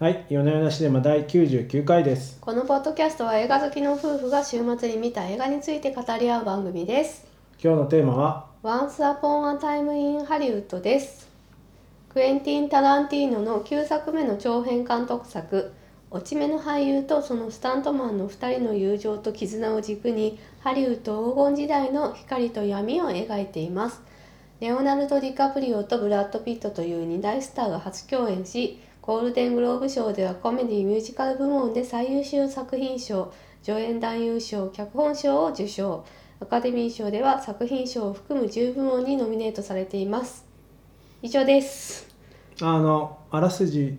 はい、夜な夜なシネマ第99回です。このポッドキャストは映画好きの夫婦が週末に見た映画について語り合う番組です。今日のテーマは、Once Upon a Time in Hollywood です。クエンティン・タランティーノの9作目の長編監督作落ち目の俳優とそのスタントマンの2人の友情と絆を軸にハリウッド黄金時代の光と闇を描いていますレオナルド・ディカプリオとブラッド・ピットという2大スターが初共演しゴールデングローブ賞ではコメディミュージカル部門で最優秀作品賞助演男優賞脚本賞を受賞アカデミー賞では作品賞を含む10部門にノミネートされています。以上です。あの、あらすじ、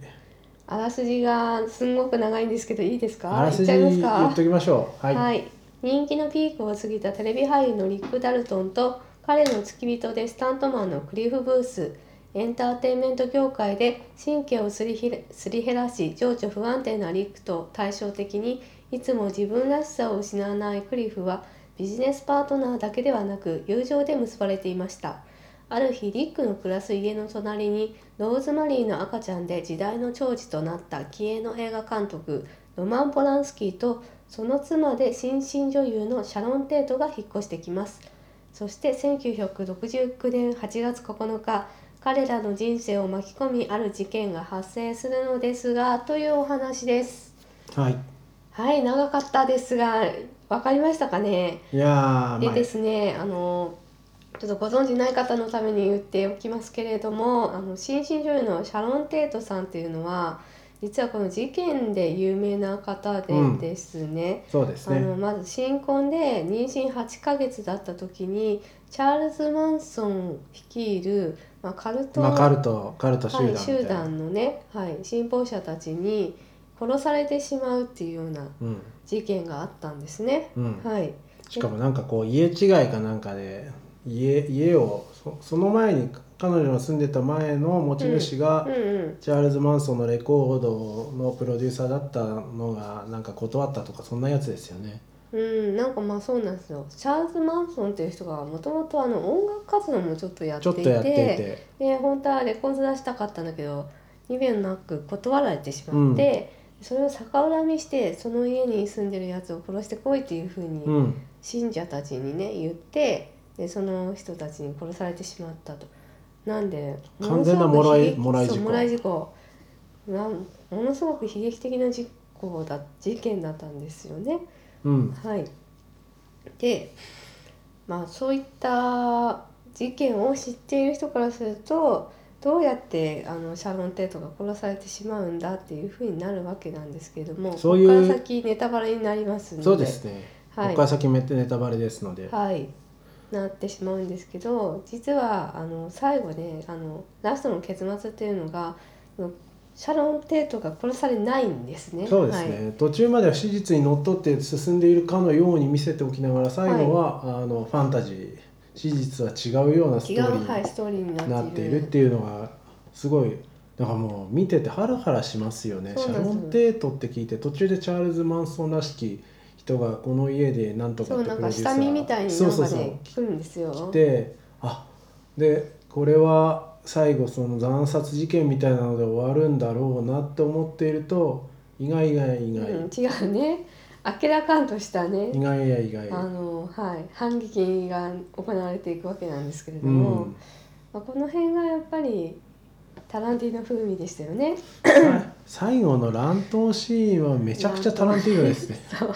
あらすじがすんごく長いんですけどいいですか？あらすじ言っときましょう。はい。はい、人気のピークを過ぎたテレビ俳優のリック・ダルトンと彼の付き人でスタントマンのクリフ・ブースエンターテインメント業界で神経をすり減らし情緒不安定なリックと対照的にいつも自分らしさを失わないクリフはビジネスパートナーだけではなく友情で結ばれていました。ある日リックの暮らす家の隣にローズマリーの赤ちゃんで時代の寵児となった気鋭の映画監督ロマン・ポランスキーとその妻で新進女優のシャロン・テートが引っ越してきます。そして1969年8月9日彼らの人生を巻き込みある事件が発生するのですがというお話です。はい。はい長かったですが分かりましたかね？いやでですねあのちょっとご存じない方のために言っておきますけれどもあの新進女優のシャロン・テートさんっていうのは実はこの事件で有名な方でうん。ですね、そうですあのね。まず新婚で妊娠8ヶ月だった時にチャールズ・マンソン率いる、まあ、カルトまあ、カルト、カルト集団はい。集団のね、はい、信奉者たちに殺されてしまうっていうようなうん。事件があったんですね。うん。はい、しかもなんかこう、家違いかなんかで、家家をそその前に彼女の住んでた前の持ち主が、うんうんチャールズ・マンソンのレコードのプロデューサーだったのがなんか断ったとかそんなやつですよね。うん、なんかまあそうなんですよチャールズ・マンソンっていう人がもともとあの音楽活動もちょっとやっていてて。で本当はレコード出したかったんだけど意味なく断られてしまって、それを逆恨みしてその家に住んでるやつを殺してこいっていうふうにうん。信者たちにね言ってでその人たちに殺されてしまったと。なんで完全なもらいもらい事故もらい事故なんものすごく悲劇的な事故だ事件だったんですよね。うん。はい、でまあそういった事件を知っている人からするとどうやってあのシャロン・テートが殺されてしまうんだっていうふうになるわけなんですけどもそういうここから先ネタバレになりますのでそうですね。はいここから先めってネタバレですので。はい、なってしまうんですけど実はあの最後ねあのラストの結末っていうのがシャロン・テートが殺されないんですね。そうですね、途中までは史実にのっとって進んでいるかのように見せておきながら最後は、あのファンタジー史実は違うようなストーリーストーリーになになってているっていうのがすごいだからもう見ててハラハラしますよね。シャロン・テートって聞いて途中でチャールズ・マンソンらしき人がこの家でなんとかそうなんかってプロデューサ下見みたいにそうそうそう。なんかね来るんですよ。来てあでこれは最後その惨殺事件みたいなので終わるんだろうなって思っていると意外意外意外、うん、違うね。明らかんとしたね。意外や意外。あの、はい、反撃が行われていくわけなんですけれどうも、ん、まあ、この辺がやっぱりタランティーノ風味でしたよね。さ 最後の乱闘シーンはめちゃくちゃタランティーノですね。そう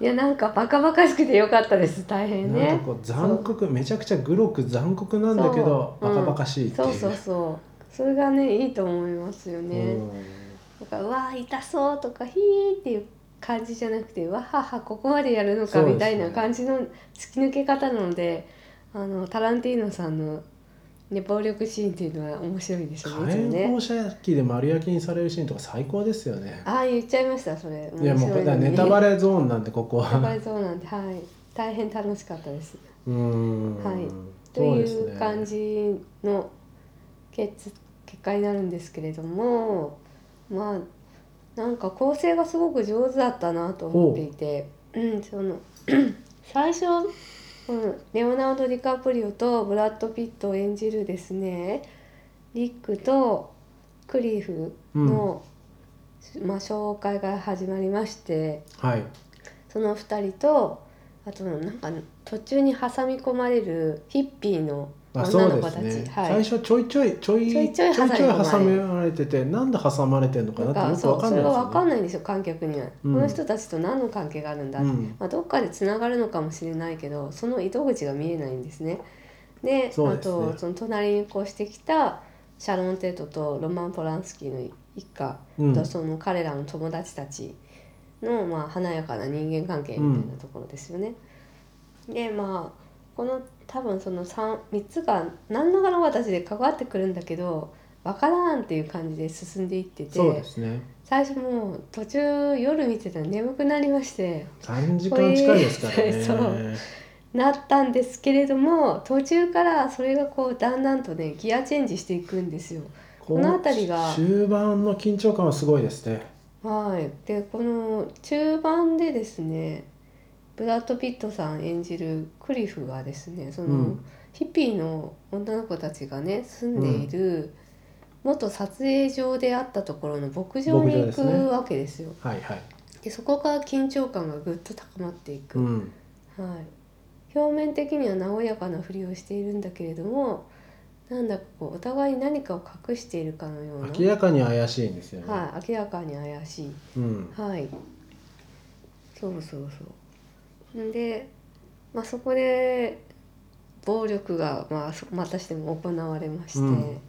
いやなんかバカバカしくてよかったです。大変ね。なんかこう残酷めちゃくちゃグロく残酷なんだけどバカバカしいっていう、そうそうそう。それがねいいと思いますよね、うん。だからうわー痛そうとかヒーっていう感じじゃなくてわははここまでやるのかみたいな感じの突き抜け方なのであのタランティーノさんの、ね、暴力シーンっていうのは面白いですよねいつもね。火炎放射器で丸焼きにされるシーンとか最高ですよね。ああ言っちゃいましたそれ。いやもうだネタバレゾーンなんでここネタバはレそうなんではい。大変楽しかったです。うーん。はい。という感じの結結果になるんですけれどもまあなんか構成がすごく上手だったなと思っていて、うん、その 最初、うん、レオナルド・ディカプリオとブラッド・ピットを演じるですねリックとクリフのまあ、紹介が始まりましてはい。その2人とあとなんか途中に挟み込まれるヒッピーのあそうで女の子たち、すね、はい。最初ちょいちょいちょいちょいちょい挟挟みまれて。てなんで挟まれてんのかなってよくわかんないですよね。が分かんないんですよ観客には、うん。この人たちと何の関係があるんだって、うん。まあ、どっかでつながるのかもしれないけどその糸口が見えないんですね。でね。とその隣に越してきたシャロン・テートとロマン・ポランスキーの一家うん。とその彼らの友達たちの、まあ、華やかな人間関係みたいなところですよね。でまあこの多分その 3, 3つが何らかの形で関わってくるんだけど分からんっていう感じで進んでいっててそうですね。最初もう途中夜見てたら眠くなりまして3時間近いですからね。そうなったんですけれども途中からそれがこうだんだんとねギアチェンジしていくんですよ。この辺りが終盤の緊張感はすごいですね。はい、でこの中盤でですねブラッド・ピットさん演じるクリフがですねその、うん。ヒッピーの女の子たちがね住んでいる、元撮影場であったところの牧場に行くわけですよ。はいはい。でそこから緊張感がぐっと高まっていく、うん。はい、表面的には和やかなふりをしているんだけれどもなんだかこうお互いに何かを隠しているかのような、明らかに怪しいんですよね、はい、明らかに怪しい。うん。はい。そうそうそう。んで、まあそこで暴力がまあそまたしても行われまして、うん。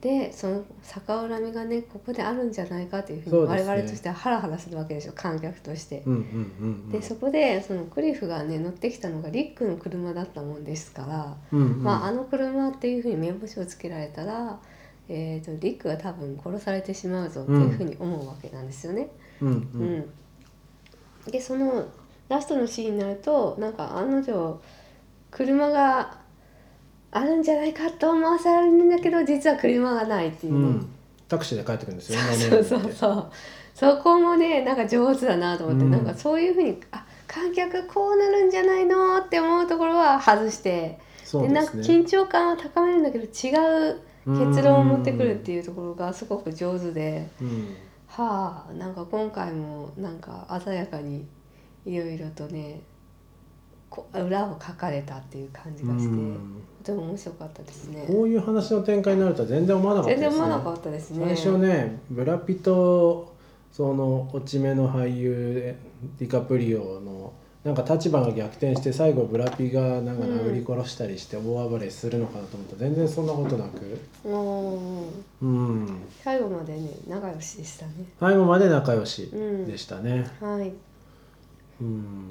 でその逆恨みがねここであるんじゃないかというふうに我々としてはハラハラするわけですよ観客として。でそこでそのクリフがね乗ってきたのがリックの車だったもんですから、うんうん。まあ、あの車っていうふうに目星をつけられたら、えー、とリックが多分殺されてしまうぞっていうふうに思うわけなんですよね。うんううん。ん、でそのラストのシーンになるとなんか案の定車があるんじゃないかと思わせられるんだけど実は車がないっていううね、ん。タクシーで帰ってくるんですよそうそうそう。そこもねなんか上手だなと思って、うん。なんかそういうふうにあ観客こうなるんじゃないのって思うところは外してそうでなんか緊張感を高めるんだけど違う結論を持ってくるっていうところがすごく上手で。うん。はあなんか今回もなんか鮮やかにいろいろとねこ裏を書かれたっていう感じがして、うんとても面白かったですね。こういう話の展開になるとは全然思わなかった全ですね然思わなかったですね。最初ねブラピとその落ち目の俳優ディカプリオのなんか立場が逆転して最後ブラピがなんか殴り殺したりして大暴れするのかなと思ったら全然そんなことなくもううん最後までね仲良しでしたね。最後まで仲良しうんでしたねはい。うん。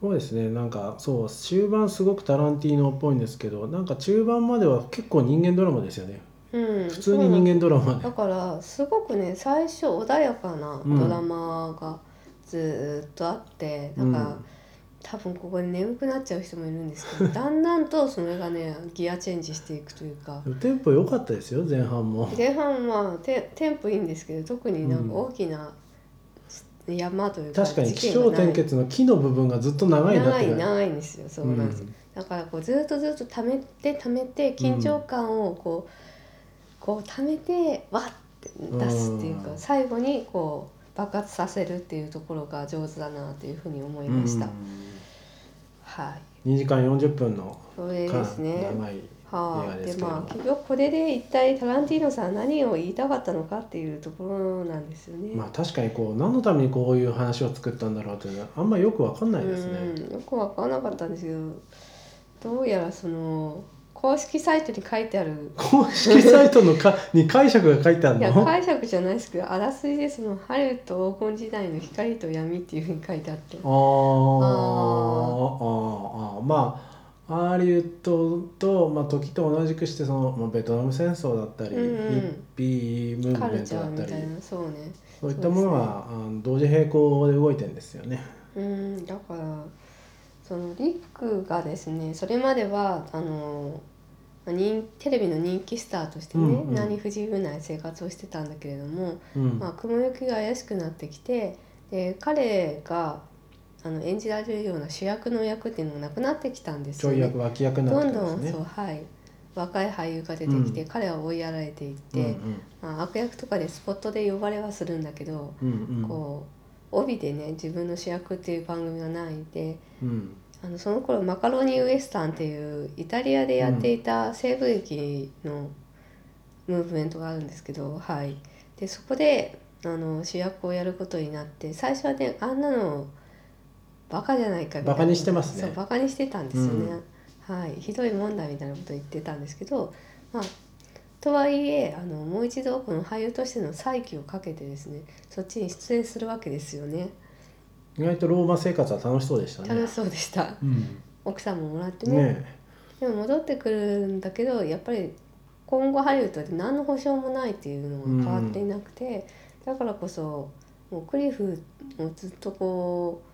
そうですね。なんかそう終盤すごくタランティーノっぽいんですけどなんか中盤までは結構人間ドラマですよね。うん。普通に人間ドラマ。でだからすごくね最初穏やかなドラマがずーっとあって、なんか、多分ここで眠くなっちゃう人もいるんですけど だんだんとそれがねギアチェンジしていくというか。テンポ良かったですよ前半も。前半はテテンポいいんですけど特になんか大きな山というか確かに気象転結の木の部分がずっと長いなっ長いて感じ長いんですよ。そうなんですよ、だからこうずっとずっと溜めて溜めて緊張感をこう、こう溜めてわって出すっていうか、うん。最後にこう爆発させるっていうところが上手だなというふうに思いました、はい。2時間40分のそれかですね。長いはあ、映画でまあ結局これで一体タランティーノさんは何を言いたかったのかっていうところなんですよね。まあ確かにこう何のためにこういう話を作ったんだろうというのはあんまりよくわかんないですね。うん、よく分からなかったんですけどどうやらその公式サイトに書いてある公式サイトのかに解釈が書いてあるいやの解釈じゃないですけどあらすじでそのハリウッド黄金時代の光と闇っていうふうに書いてあって。あーあーあー。まあハリウッドと、まあ、時と同じくしてその、まあ、ベトナム戦争だったり、うんうん。ヒッピームーブメントだったりいなそうね。そういったものが、あの同時並行で動いてるんですよね。うんだからそのリックがですねそれまではあの人テレビの人気スターとしてね、うんうん。何不自由ない生活をしてたんだけれども、うん。まあ、雲行きが怪しくなってきてで彼があの演じられるような主役の役っていうのがなくなってきたんですよね。脇役になどんどんそう。はい若い俳優が出てきて、うん。彼は追いやられていって、うんまあ、悪役とかでスポットで呼ばれはするんだけど、うんうん。こう帯でね自分の主役っていう番組がないでうん。あのその頃マカロニウエスタンっていうイタリアでやっていた西部劇のムーブメントがあるんですけど、はい、でそこであの主役をやることになって最初はねあんなのバカじゃないかみたいな。バカにしてますね。そうバカにしてたんですよね、はい、ひどいもんだみたいなこと言ってたんですけどまあとはいえあのもう一度この俳優としての再起をかけてですねそっちに出演するわけですよね。意外とローマ生活は楽しそうでしたね。楽しそうでした。うん。奥さんももらってね。ねでも戻ってくるんだけどやっぱり今後ハリウッドで何の保証もないっていうのが変わっていなくて、だからこそもうクリフもずっとこう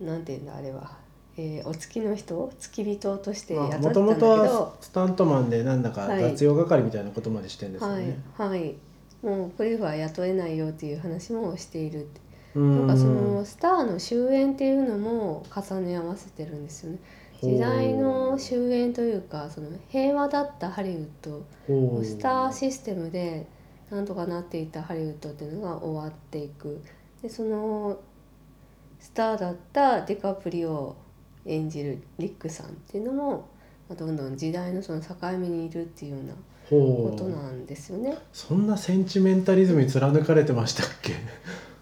なんていうんだあれは、えーお付きの人付き人として雇ってたんだもけど、ともとはスタントマンでなんだかはい。雑用係みたいなことまでしてんですよはいね、はい。もうクリフは雇えないよっていう話もしている。なんかそのスターの終焉っていうのも重ね合わせてるんですよね。時代の終焉というかその平和だったハリウッドスターシステムでなんとかなっていたハリウッドっていうのが終わっていく。でそのスターだったディカプリオを演じるリックさんっていうのもまあどんどん時代のその境目にいるっていうようなことなんですよね。そんなセンチメンタリズムに貫かれてましたっけ？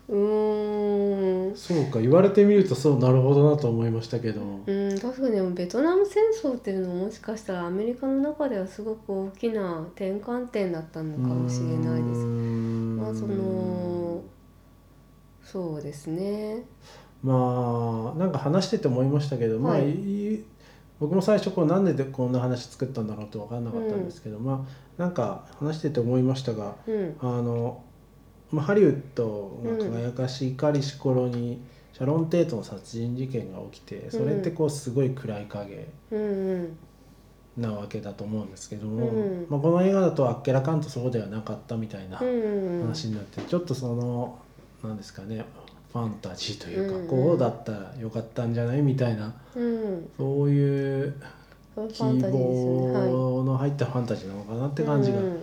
うーんそうか言われてみるとそうなるほどなと思いましたけど、うん、確かにでもベトナム戦争っていうのももしかしたらアメリカの中ではすごく大きな転換点だったのかもしれないです。まあそのそうですね。まあなんか話してて思いましたけど、まあはいい僕も最初こうなんでこんな話作ったんだろうと分かんなかったんですけど、まあなんか話してて思いましたがうん。あの、まあ、ハリウッドが輝かしいかりし頃に、シャロン・テートの殺人事件が起きてそれってこうすごい暗い影うんうん。なわけだと思うんですけども、うんまあ、この映画だとあっけらかんとそうではなかったみたいなうんうん。話になってちょっとそのなんですかねファンタジーというか、うんこうだったらよかったんじゃない？みたいなうんそういう希。望の入ったファンタジーなのかなって感じが、うん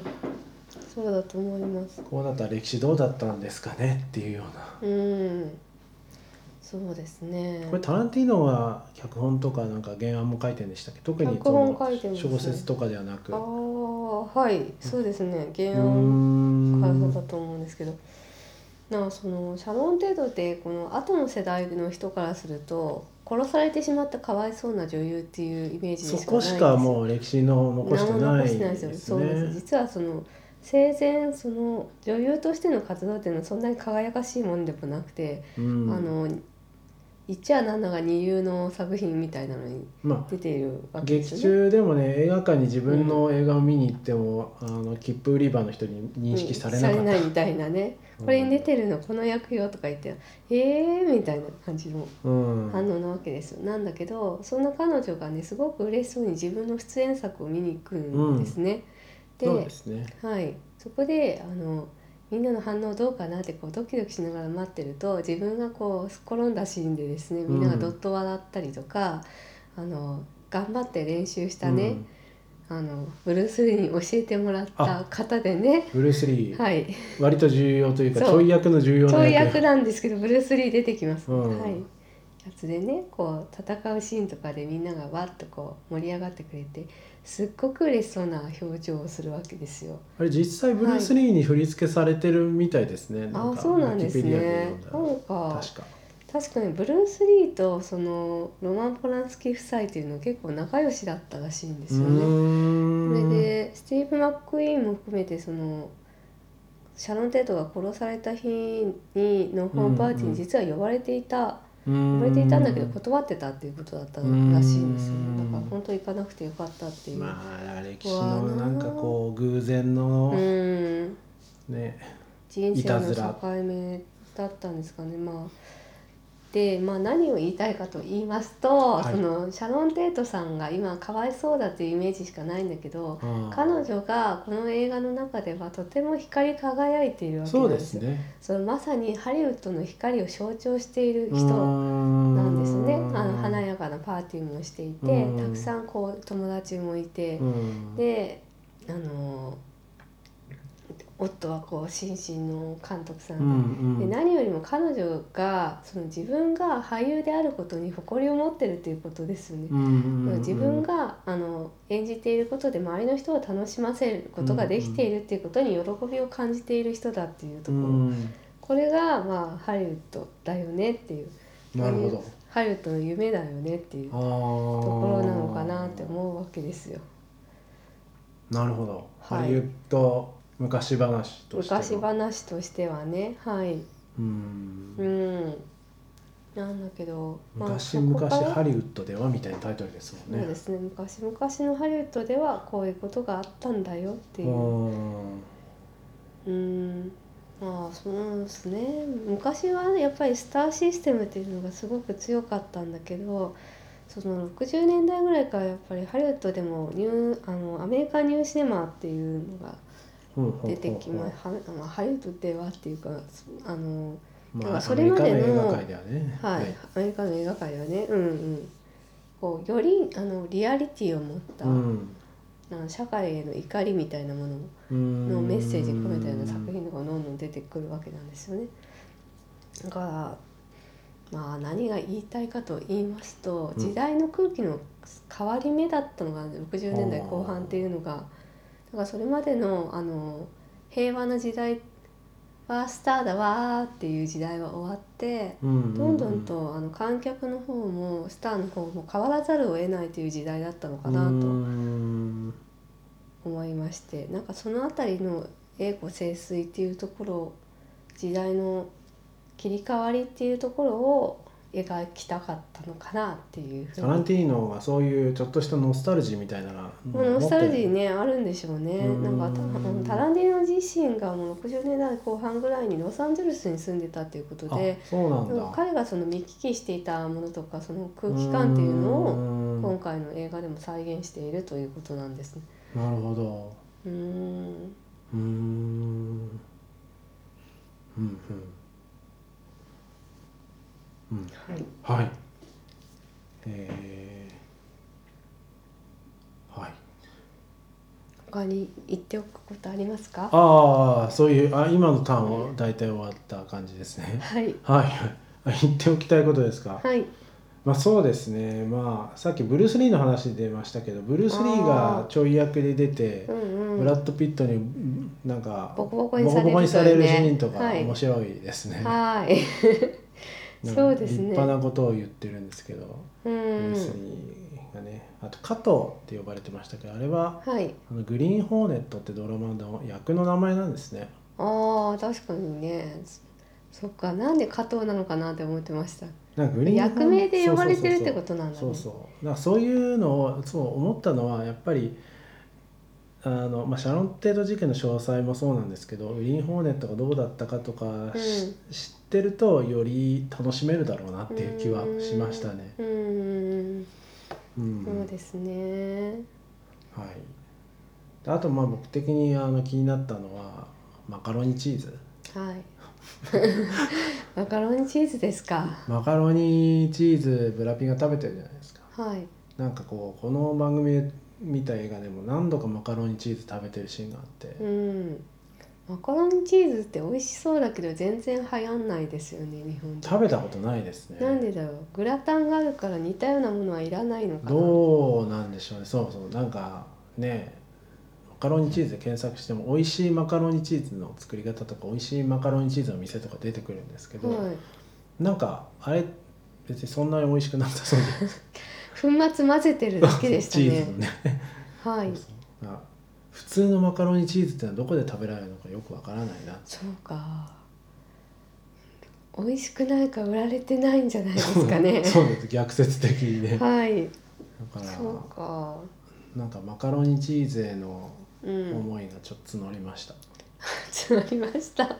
そうだと思います。こうなったら歴史どうだったんですかねっていうような。うん。そうですね。これタランティーノは脚本とかなんか原案も書いてるんでしたっけ？特に小説とかではなくああはいそうですね原案からだんと思うんですけど。なあそのシャロン・テートってこの後の世代の人からすると殺されてしまったかわいそうな女優っていうイメージそでしかないんですよこしかもう歴史の残してないでですよ。すそうです。ね。実はその生前その女優としての活動っていうのはそんなに輝かしいものでもなくて、うんあの言っちゃなんだが二流の作品みたいなのにまあ出ているわけです劇。中でもね映画館に自分の映画を見に行っても、あの切符売り場の人に認識されなかった、うんみたいなね。これに出てるのこの役よとか言って「えー」みたいな感じのうん反応なわけですよ。なんだけどそんな彼女がねすごく嬉しそうに自分の出演作を見に行くんですね。そうですねはい、そこであのみんなの反応どうかなってこうドキドキしながら待ってると自分がこう転んだシーンでですねみんながどっと笑ったりとか、あの頑張って練習したね、あのブルース・リーに教えてもらった方でね。ブルース・リー、はい。割と重要というかちょい役の重要ちょない役役なんですけどブルース・リー出てきます、うん。はいやつでねこう戦うシーンとかでみんながわっとこう盛り上がってくれてすっごく嬉しそうな表情をするわけですよ。あれ実際ブルース・リーに振り付けされてるみたいですね、あかそうなんですね。なんか確か。にブルース・リーとそのロマン・ポランスキー夫妻っていうのは結構仲良しだったらしいんですよね。それでスティーブ・マック・イーンも含めてそのシャロン・テートが殺された日にのホームパーティーに実は呼ばれていた、呼ばれていたんだけど断ってたっていうことだったらしいんですよね。だから本当行かなくてよかったっていう。まあ歴史のなんかこう偶然のうんね人生のいたずら境目だったんですかねまあで、まあ、何を言いたいかと言いますと、はい。そのシャロン・テートさんが今かわいそうだというイメージしかないんだけど彼女がこの映画の中ではとても光り輝いているわけそうでなんですよ。すね。そのまさにハリウッドの光を象徴している人ななんですね。あの華やかななパーティーもしていて、うん。たくさんこう友達もいて、うん。であの夫はこう新進の監督さんうで,、んうん。で何よりも彼女がその自分が俳優であることに誇りを持ってるっていうことですよね。うんうんうん自分があの演じていることで周りの人を楽しませることができているっていうことに喜びを感じている人だっていうところ、うん。これがまあハリウッドだよねっていう。なるほど。ハリウッドの夢だよねっていうところなのかなって思うわけですよ。なるほど、はい。ハリウッド昔話としての昔話としてはね。はい。うん。うん。なんだけど、昔々そこからハリウッドではみたいなタイトルですもんね。そうですね。昔々のハリウッドではこういうことがあったんだよっていう。うん。うん。まあそうですね。昔はやっぱりスターシステムっていうのがすごく強かったんだけどその60年代ぐらいからやっぱりハリウッドでもニューあのアメリカンニューシネマっていうのが出てきまははまあハリウッドではっていうかあのまあ、それまでのアメリカの映画界ではね。はい、アメリカの映画界ではねうんうん。こうよりあのリアリティを持った、うん。あの社会への怒りみたいなものうん。のメッセージ込めたような作品とかがどんどん出てくるわけなんですよね。だからまあ何が言いたいかと言いますとうん。時代の空気の変わり目だったのが60年代後半っていうのがだからそれまでのあの平和な時代はスターだわーっていう時代は終わってうんうんどんどんとあの観客の方もスターの方も変わらざるを得ないという時代だったのかなとうん。思いましてなんかその辺りの栄枯盛衰っていうところ時代の切り替わりっていうところを描きたかったのかなっていうタランティーノがそういうちょっとしたノスタルジーみたいなのノスタルジーねねあるんでしょうね。うん。なんかタランティーノ自身がもう60年代後半ぐらいにロサンゼルスに住んでたっていうことで彼がその見聞きしていたものとかその空気感っていうのをを今回の映画でも再現しているということなんですね。なるほど。うーん。うーんうんうん。うんはい。はい。えー、はい。他に言っておくことありますか？ああそういうあ今のターンを大体終わった感じですね。はい。はい。あ言っておきたいことですか？はい。まあそうですね。まあさっきブルース・リーの話出ましたけどブルース・リーがちょい役で出てうんうん。ブラッド・ピットになんかボコボコにされるボコにされるというねシーンとかはい。面白いですね。はいそうですね。立派なことを言ってるんですけど、うん。ス・リーがねあと加藤って呼ばれてましたけどあれははい。あのグリーン・ホーネットってドラマの役の名前なんですね。ああ確かにね。そそっかなんで加藤なのかなって思ってました。なんかグリーン役名で呼ばれてるってことなんだね。そうそうそう。だからそういうのをそう思ったのはやっぱりあの、まあ、シャロンテート事件の詳細もそうなんですけどグリーン・ホーネットがどうだったかとかし、知ってるとより楽しめるだろうなっていう気はしましたね。うんうん。うん。そうですね。はい、であとまあ僕的にあの気になったのはマカロニチーズ。はい。マカロニチーズですか。マカロニチーズブラピが食べてるじゃないですか。はい。なんかこうこの番組で見た映画でも何度かマカロニチーズ食べてるシーンがあって、うん。マカロニチーズって美味しそうだけど全然流行んないですよね日本で。食べたことないですね。なんでだろう。グラタンがあるから似たようなものはいらないのかな。どうなんでしょうね。そうそう。なんかねマカロニチーズで検索しても美味しいマカロニチーズの作り方とか美味しいマカロニチーズの店とか出てくるんですけど、はい。なんかあれ別にそんなに美味しくなさそうで 粉末混ぜてるだけでした チーズのね。ねはい。普通のマカロニチーズってのはどこで食べられるのかよくわからないな。そうか。美味しくないから売られてないんじゃないですかね。そうです。逆説的にね。だはい。からそうか。なんかマカロニチーズへのうん。思いがちょっと募りました、募りました。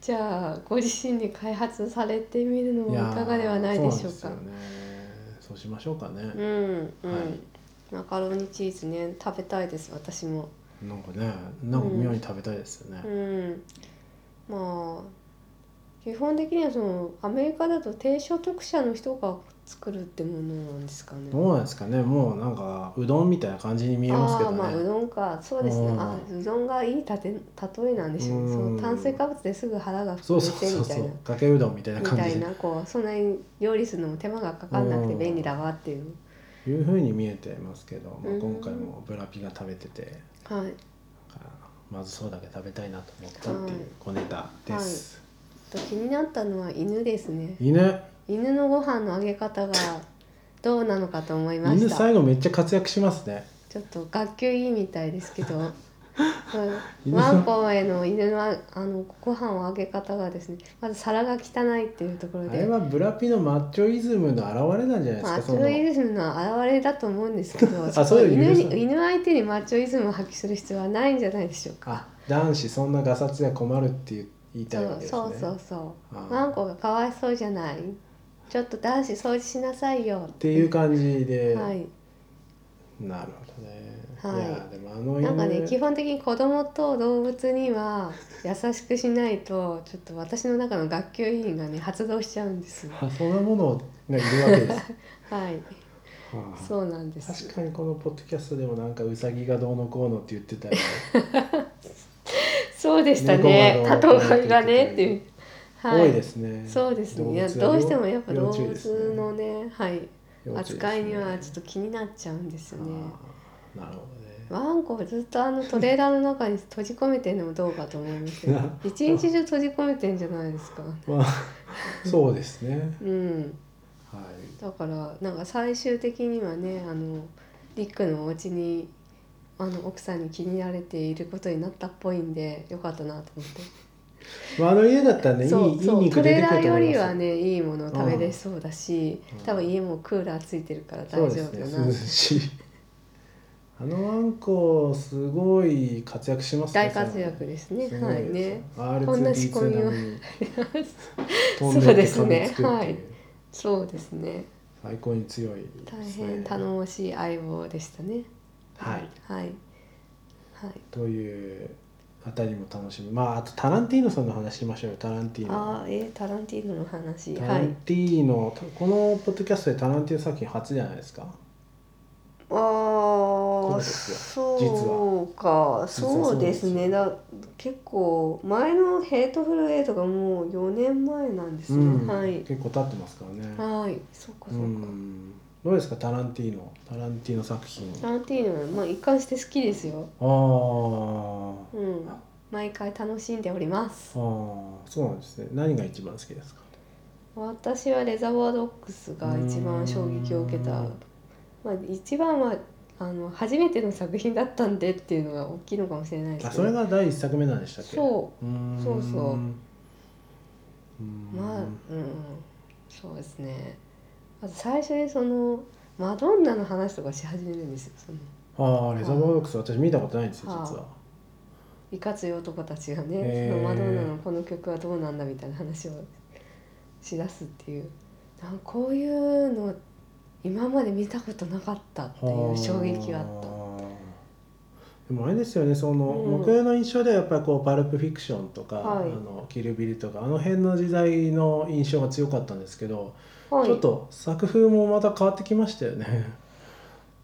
じゃあご自身で開発されてみるのもいかがではないでしょうかそうしましょうかね、うんうん、はい。マカロニチーズね。食べたいです私も。なんかねなんか妙に食べたいですよね、うん。まあ基本的にはそのアメリカだと低所得者の人が作るってものなんですかね。どうなんですかね。もうなんかうどんみたいな感じに見えますけどね。まあうどんか。そうですね、うん。あうどんがいいたて例えなんでしょう、うん。そう炭水化物ですぐ腹が膨れそうそうそてみたいう。なかけうどんみたいなみたいなこうそんなに料理するのも手間がかかんなくて便利だわっていう、いうふうに見えてますけど、まあ、うん。今回もブラピが食べてて。はい。まずそうだけ食べたいなと思ったっていう小ネタです、と気になったのは犬ですね。犬犬のご飯のあげ方がどうなのかと思いました。犬最後めっちゃ活躍しますね。ちょっと学級委員みたいですけど。犬ワンコへの犬のああのご飯をあげ方がですねまず皿が汚いっていうところで。あれはブラピのマッチョイズムの表れなんじゃないですか、マッチョイズムの表れだと思うんですけど あそういう犬に犬相手にマッチョイズムを発揮する必要はないんじゃないでしょうか。あ男子そんなガサツや困るって言言いたいわけですね。そうそうそうあワンコがかわいそうじゃないちょっと男子掃除しなさいよ。っっていう感じで、はい。なるほどね、はい。いやでもあの犬。なんかね基本的に子供と動物には優しくしないとちょっと私の中の学級委員がね発動しちゃうんですあそんなものがいるわけです、はい。はあ。そうなんです。確かにこのポッドキャストでもなんかウサギがどうのこうのって言ってたよ そうでしたね。猫がどう多頭がねって多いですね。そうですね。いやどうしてもやっぱ動物ねのねはい。扱いにはちょっと気になっちゃうんですよね。なるほどね。ワンコをずっとあのトレーラーの中に閉じ込めてんのもどうかと思いますよ 一日中閉じ込めてんじゃないですか。まあそうですね。うん。はい。だからなんか最終的にはねあのリックのお家にあの奥さんに気に入られていることになったっぽいんでよかったなと思って、まあ、あの家だったらねいいそういいト肉出てレーラーよりはねいいものを食べれそうだし、うん。多分家もクーラーついてるから大丈夫だな、ね涼しい。あのワンコすごい活躍します大活躍ですね。は。い ね。こんな仕込み R2D2 を並みにそうですね。はい。そうですね。最高に強いね。変頼もしい相棒でしたね。はい。はい。はい。というあたりも楽しみ。まああとタランティーノさんの話しましょうよ。タランティーノああえータランティーノの話。タはい。ランティーノ、このポッドキャストでタランティーノ作品初じゃないですか？ああそうか。そそううですね。だ結構前のヘイトフルエイトがもう4年前なんですね、うん。はい。結構経ってますからね。はい。そうかそううか、んどうですかタランティーノタランティーノ作品。タランティーノはまあ一貫して好きですよ。あー。うん。毎回楽しんでおります。あー。そうなんですね。何が一番好きですか？私はレザーバードックスが一番衝撃を受けた。うん。まあ一番はあの初めての作品だったんでっていうのが大きいのかもしれないですあけど。それが第一作目なんでしたっけ？そう。そうそう。うん。まあうん。そうですねまず最初にそのマドンナの話とかし始めるんですよその。ああレザーバードックス私見たことないんですよはあ実は。いかつい男たちがね、そのマドンナのこの曲はどうなんだみたいな話をしだすっていう。なんかこういうの今まで見たことなかったっていう衝撃があった。でもあれですよねその、うん。僕の印象ではやっぱりこうパルプフィクションとか、はいあのキルビルとかあの辺の時代の印象が強かったんですけど、はい、ちょっと作風もまた変わってきましたよね。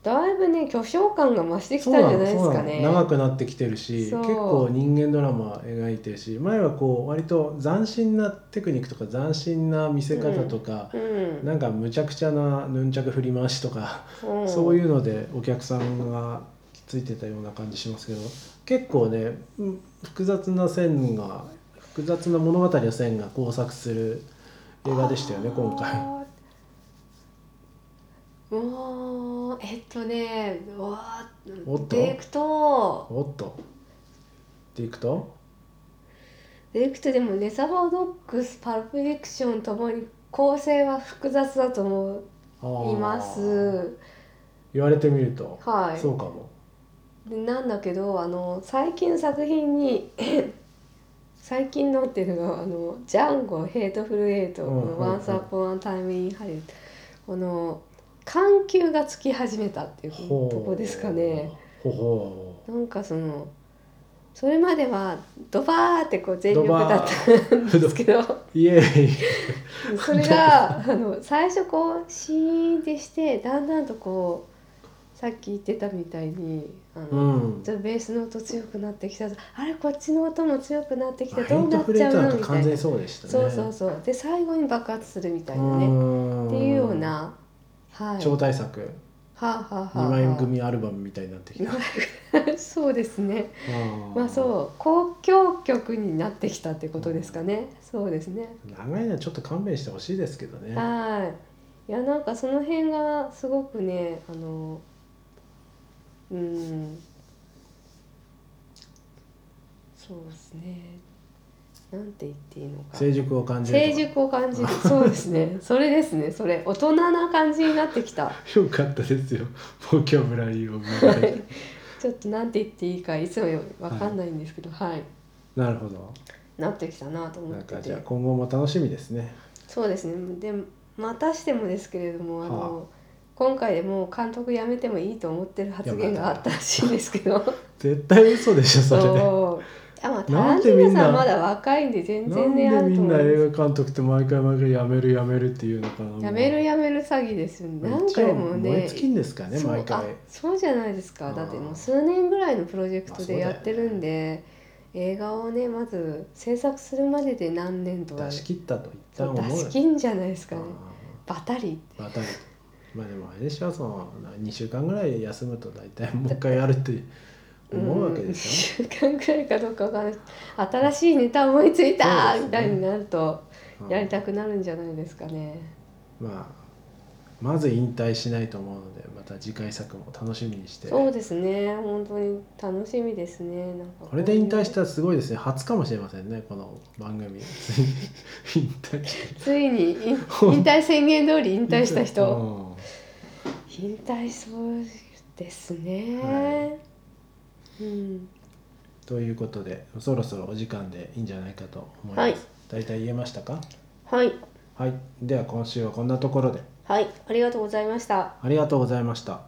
だいぶね巨匠感が増してきたんじゃないですかね。の長くなってきてるし結構人間ドラマ描いてるし前はこう割と斬新なテクニックとか斬新な見せ方とか、うん、なんかむちゃくちゃなヌンチャク振り回しとか、うん、そういうのでお客さんがついてたような感じしますけど結構ねうん複雑な線が複雑な物語の線が交錯する映画でしたよね今回。あーもうえっとねうわおっとでいくとおっと。でいくとでいくとでもレザーバードックスパルプフィクションともに構成は複雑だと思います。言われてみると、はい。そうかも。でなんだけどあの最近の作品に 最近のっていうのがあのジャンゴヘイトフルエイト、うんうんうん。ワンタイムインハリウッドこの緩急がつき始めたっていうとこですかね。なんかそのそれまではドバーってこう全力だったんですけど。それがあの最初こうシーンってしてだんだんとこうさっき言ってたみたいにあうの、ん。ちょっとベースの音強くなってきたあれこっちの音も強くなってきてどうなっちゃうの？みたいな。そうそうそうで最後に爆発するみたいなね。ねっていうようなはい。超大作。はあ、はあはあ2はあ、枚組アルバムみたいになってきた。そうですね。まあうそう交響曲になってきたってことですかね。そうですね。長いのはちょっと勘弁してほしいですけどね。はい。いやなんかその辺がすごくねあのうん。そうですねなんて言っていいのか。成熟を感じる成熟を感じる。そうですね。それですね。それ。大人な感じになってきた。よかったですよ。ボキャブラリーをちょっとなんて言っていいかいつもわかんないんですけどはい、なるほど。なってきたなと思ってて。かじゃあ今後も楽しみですね。そうですね。でまたしてもですけれどもあの、は今回でもう監督辞めてもいいと思ってる発言があ。ったらしいんですけど絶対嘘でしょそれでそうあまあタなランティーノんでみんなさんまだ若いんで全然ねなんでみんな映画監督って毎回毎回やめるやめるっていうのかな。やめるやめる詐欺ですよね。なんかでも一応燃えね尽きんですかね毎回。あそうじゃないですか。だってもう数年ぐらいのプロジェクトでやってるんで、映画をねまず制作するまでで何年とか出し切ったと一そう旦思う出し切んじゃないですかね。あバタリーまたまあでもあれでしょその2週間ぐらい休むと大体もう一回やるって思うわけですよ、うん、1週間ぐらいかどうかわかんない。新しいネタ思いついた、みたいになるとうん。やりたくなるんじゃないですかね。まあまず引退しないと思うのでまた次回作も楽しみにして。そうですね。本当に楽しみですね。なんかこれで引退したらすごいですね。初かもしれませんねこの番組。ついに引退ついに引引退宣言通り引退した人。うん。引退そうですね、はうん。ということでそろそろお時間でいいんじゃないかと思います、はい。大体言えましたか？はい。はい。では今週はこんなところで。はい。ありがとうございました。ありがとうございました